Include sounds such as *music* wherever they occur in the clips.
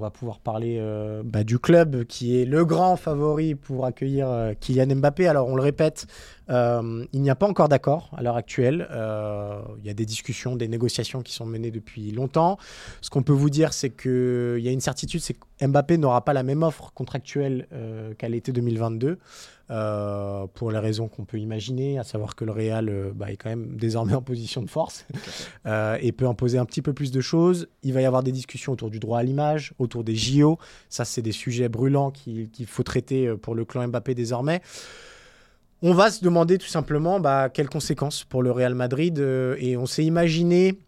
On va pouvoir parler euh, bah, du club qui est le grand favori pour accueillir euh, Kylian Mbappé. Alors on le répète, euh, il n'y a pas encore d'accord à l'heure actuelle. Euh, il y a des discussions, des négociations qui sont menées depuis longtemps. Ce qu'on peut vous dire, c'est qu'il y a une certitude, c'est que Mbappé n'aura pas la même offre contractuelle euh, qu'à l'été 2022. euh, pour les raisons qu'on peut imaginer, à savoir que le Real euh, bah, est quand même désormais en position de force euh, et peut imposer un petit peu plus de choses. Il va y avoir des discussions autour du droit à l'image, autour des JO. Ça, c'est des sujets brûlants qu'il faut traiter pour le clan Mbappé désormais. On va se demander tout simplement bah, quelles conséquences pour le Real Madrid euh, et on s'est imaginé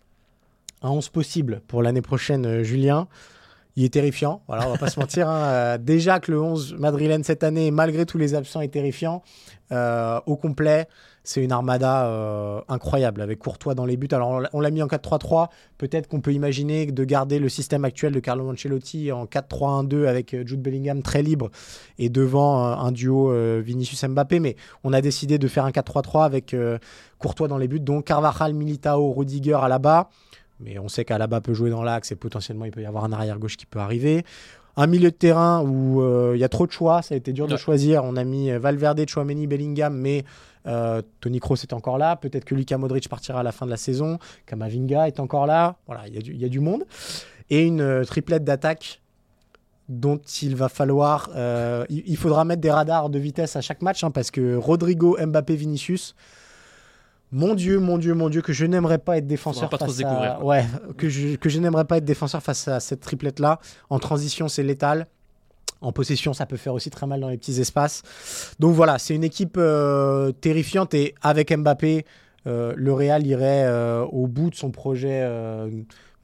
un 11 possible pour l'année prochaine, euh, Julien. Il est terrifiant, voilà, on va pas se mentir. hein. Euh, déjà que le 11 madrilène cette année, malgré tous les absents, est terrifiant. Euh, au complet, c'est une armada euh, incroyable avec Courtois dans les buts. Alors on l'a- mis en 4-3-3. Peut-être qu'on peut imaginer de garder le système actuel de Carlo Ancelotti en 4-3-1-2 avec Jude Bellingham très libre et devant un duo Vinicius Mbappé. Mais on a décidé de faire un 4-3-3 avec Courtois dans les buts, donc Carvajal, Militao, Rudiger à la bas. Mais on sait qu'Alaba peut jouer dans l'axe et potentiellement il peut y avoir un arrière gauche qui peut arriver. Un milieu de terrain où euh, il y a trop de choix, ça a été dur de choisir. On a mis euh, Valverde, Chouameni, Bellingham, mais euh, Tony Kroos est encore là. Peut-être que Luka Modric partira à la fin de la saison. Kamavinga est encore là. Voilà, il y, a du- il y a du monde. Et une euh, triplette d'attaque dont il va falloir. il, il faudra mettre des radars de vitesse à chaque match hein, parce que Rodrigo, Mbappé, Vinicius. Mon Dieu, mon Dieu, mon Dieu, que je n'aimerais pas être défenseur pas face à... quoi. Ouais, que je, que je n'aimerais pas être défenseur face à cette triplette-là. En transition, c'est létal. En possession, ça peut faire aussi très mal dans les petits espaces. Donc voilà, c'est une équipe euh, terrifiante et avec Mbappé, euh, le Real irait euh, au bout de son projet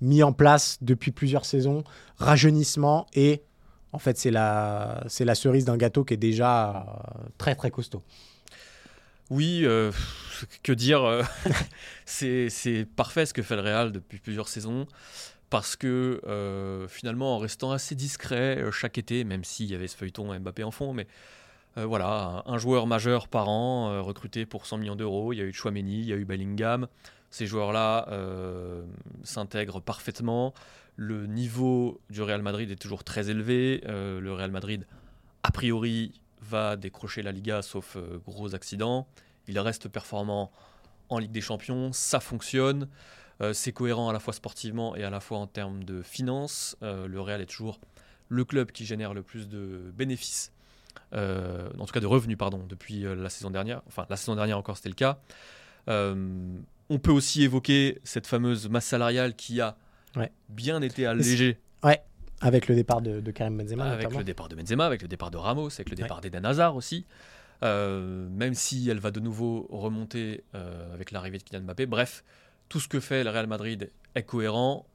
mis en place depuis plusieurs saisons, rajeunissement et en fait c'est la, c'est la cerise d'un gâteau qui est déjà très très costaud. Oui, euh, que dire euh, *laughs* C'est parfait ce que fait le Real depuis plusieurs saisons. Parce que euh, finalement, en restant assez discret chaque été, même s'il y avait ce feuilleton Mbappé en fond, mais voilà, un, joueur majeur par an recruté pour 100 millions d'euros. Il y a eu Chouameni, il y a eu Bellingham. Ces joueurs-là s'intègrent parfaitement. Le niveau du Real Madrid est toujours très élevé. Le Real Madrid, a priori, va décrocher la Liga sauf euh, gros accident. Il reste performant en Ligue des Champions, ça fonctionne. Euh, c'est cohérent à la fois sportivement et à la fois en termes de finances. Euh, le Real est toujours le club qui génère le plus de bénéfices, en tout cas de revenus, pardon, depuis la saison dernière. Enfin, la saison dernière encore, c'était le cas. On peut aussi évoquer cette fameuse masse salariale qui a Ouais. bien été allégée Avec le départ de, de Karim Benzema avec notamment. le départ de Benzema, avec le départ de Ramos, avec le Ouais. départ d'Eden Hazard aussi. Euh, même si elle va de nouveau remonter euh, avec l'arrivée de Kylian Mbappé. Bref, tout ce que fait le Real Madrid est cohérent.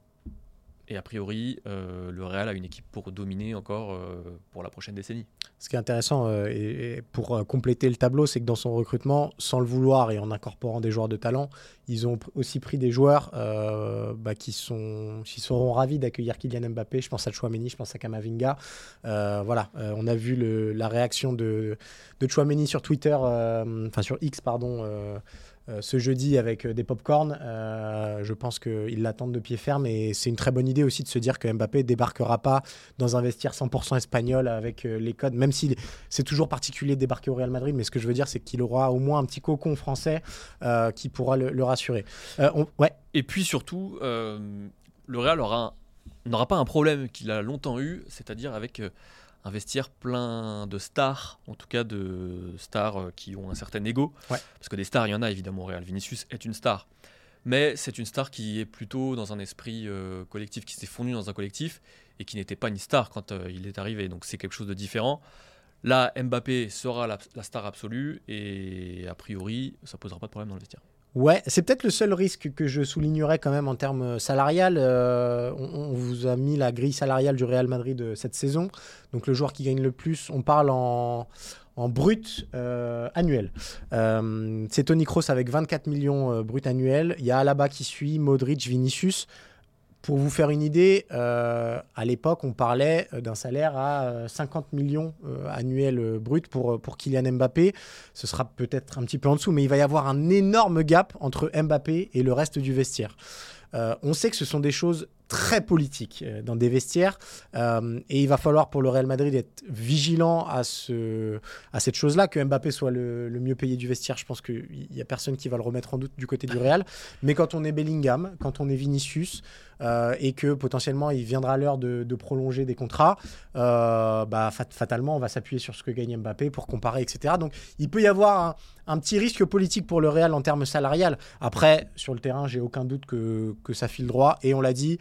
Et a priori, euh, le Real a une équipe pour dominer encore pour la prochaine décennie. Ce qui est intéressant euh, et, pour euh, compléter le tableau, c'est que dans son recrutement, sans le vouloir et en incorporant des joueurs de talent, ils ont aussi pris des joueurs euh, bah, qui, sont, qui seront ravis d'accueillir Kylian Mbappé. Je pense à Chouameni, je pense à Kamavinga. Voilà, on a vu la réaction de, de Chouameni sur Twitter, enfin sur X, pardon. Euh, euh, ce jeudi avec euh, des pop-corn, je pense qu'ils l'attendent de pied ferme et c'est une très bonne idée aussi de se dire que Mbappé débarquera pas dans un vestiaire 100% espagnol avec euh, les codes, même si c'est toujours particulier de débarquer au Real Madrid, mais ce que je veux dire, c'est qu'il aura au moins un petit cocon français euh, qui pourra le, rassurer. Euh, ouais, Et puis surtout, euh, le Real n'aura pas un problème qu'il a longtemps eu, c'est-à-dire avec un vestiaire plein de stars, en tout cas de stars euh, qui ont un certain ego. Ouais. Parce que des stars, il y en a évidemment au Real. Vinicius est une star. Mais c'est une star qui est plutôt dans un esprit euh, collectif, qui s'est fondu dans un collectif et qui n'était pas une star quand euh, il est arrivé. Donc c'est quelque chose de différent. Là, Mbappé sera la, la star absolue et a priori, ça posera pas de problème dans le vestiaire. Ouais, c'est peut-être le seul risque que je soulignerais quand même en termes salarial. Euh, on, vous a mis la grille salariale du Real Madrid de cette saison. Donc le joueur qui gagne le plus, on parle en, en brut euh, annuel. Euh, c'est Tony Kroos avec 24 millions euh, brut annuels. Il y a Alaba qui suit, Modric, Vinicius. Pour vous faire une idée, euh, à l'époque, on parlait euh, d'un salaire à 50 euh, millions annuels bruts pour, pour Kylian Mbappé. Ce sera peut-être un petit peu en dessous, mais il va y avoir un énorme gap entre Mbappé et le reste du vestiaire. On sait que ce sont des choses très politiques euh, dans des vestiaires euh, et il va falloir pour le Real Madrid être vigilant à, ce, à cette chose-là, que Mbappé soit le, mieux payé du vestiaire. Je pense qu'il n'y a personne qui va le remettre en doute du côté du Real. Mais quand on est Bellingham, quand on est Vinicius euh, et que potentiellement il viendra l'heure de, prolonger des contrats, bah, fat fatalement on va s'appuyer sur ce que gagne Mbappé pour comparer, etc. Donc il peut y avoir un, petit risque politique pour le Real en termes salarial. Après, sur le terrain, j'ai aucun doute que, que ça file droit. Et on l'a dit,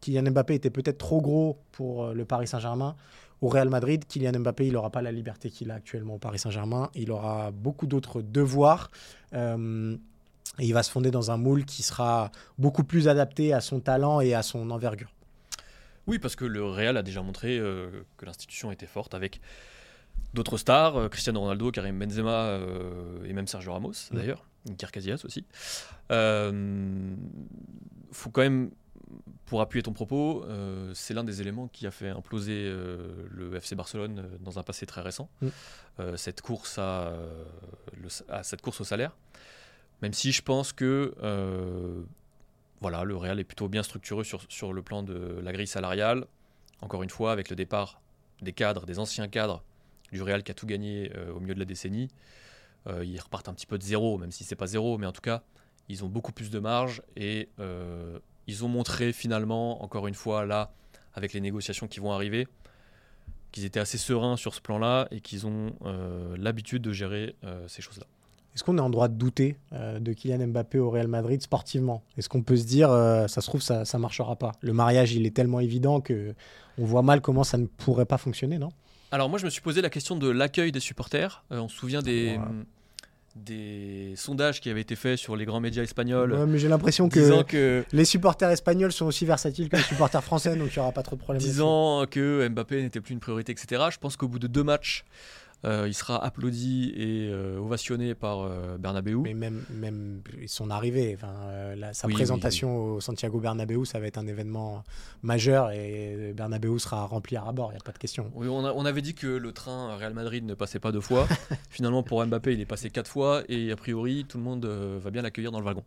Kylian Mbappé était peut-être trop gros pour euh, le Paris Saint-Germain. Au Real Madrid, Kylian Mbappé, il n'aura pas la liberté qu'il a actuellement au Paris Saint-Germain. Il aura beaucoup d'autres devoirs. Euh, et il va se fonder dans un moule qui sera beaucoup plus adapté à son talent et à son envergure. Oui, parce que le Real a déjà montré euh, que l'institution était forte avec d'autres stars, euh, Cristiano Ronaldo, Karim Benzema euh, et même Sergio Ramos mmh. d'ailleurs, Casillas aussi. Euh, faut quand même, pour appuyer ton propos, euh, c'est l'un des éléments qui a fait imploser euh, le FC Barcelone dans un passé très récent. Mmh. cette course à, le, à, cette course au salaire, même si je pense que voilà, le Real est plutôt bien structuré sur, sur le plan de la grille salariale. Encore une fois, avec le départ des cadres, des anciens cadres du Real qui a tout gagné euh, au milieu de la décennie. Euh, ils repartent un petit peu de zéro, même si c'est pas zéro, mais en tout cas, ils ont beaucoup plus de marge et euh, ils ont montré finalement, encore une fois, là, avec les négociations qui vont arriver, qu'ils étaient assez sereins sur ce plan-là et qu'ils ont euh, l'habitude de gérer euh, ces choses-là. Est-ce qu'on est en droit de douter euh, de Kylian Mbappé au Real Madrid sportivement? Est-ce qu'on peut se dire, euh, ça se trouve, ça ne marchera pas? Le mariage, il est tellement évident que on voit mal comment ça ne pourrait pas fonctionner, non? Alors moi je me suis posé la question de l'accueil des supporters. Euh, on se souvient des, wow. Des sondages qui avaient été faits sur les grands médias espagnols. Ouais, mais j'ai l'impression que, que, les supporters espagnols sont aussi versatiles que les supporters français, donc il n'y aura pas trop de problèmes. Disant que Mbappé n'était plus une priorité, etc. Je pense qu'au bout de deux matchs, euh, il sera applaudi et euh, ovationné par euh, Bernabeu. Mais même, même son arrivée, enfin, euh, la, sa oui, présentation oui, oui. au Santiago Bernabeu, ça va être un événement majeur et Bernabeu sera rempli à rabord, il n'y a pas de question. Oui, on, a, on, avait dit que le train Real Madrid ne passait pas deux fois. *laughs* Finalement, pour Mbappé, il est passé quatre fois et a priori, tout le monde va bien l'accueillir dans le wagon.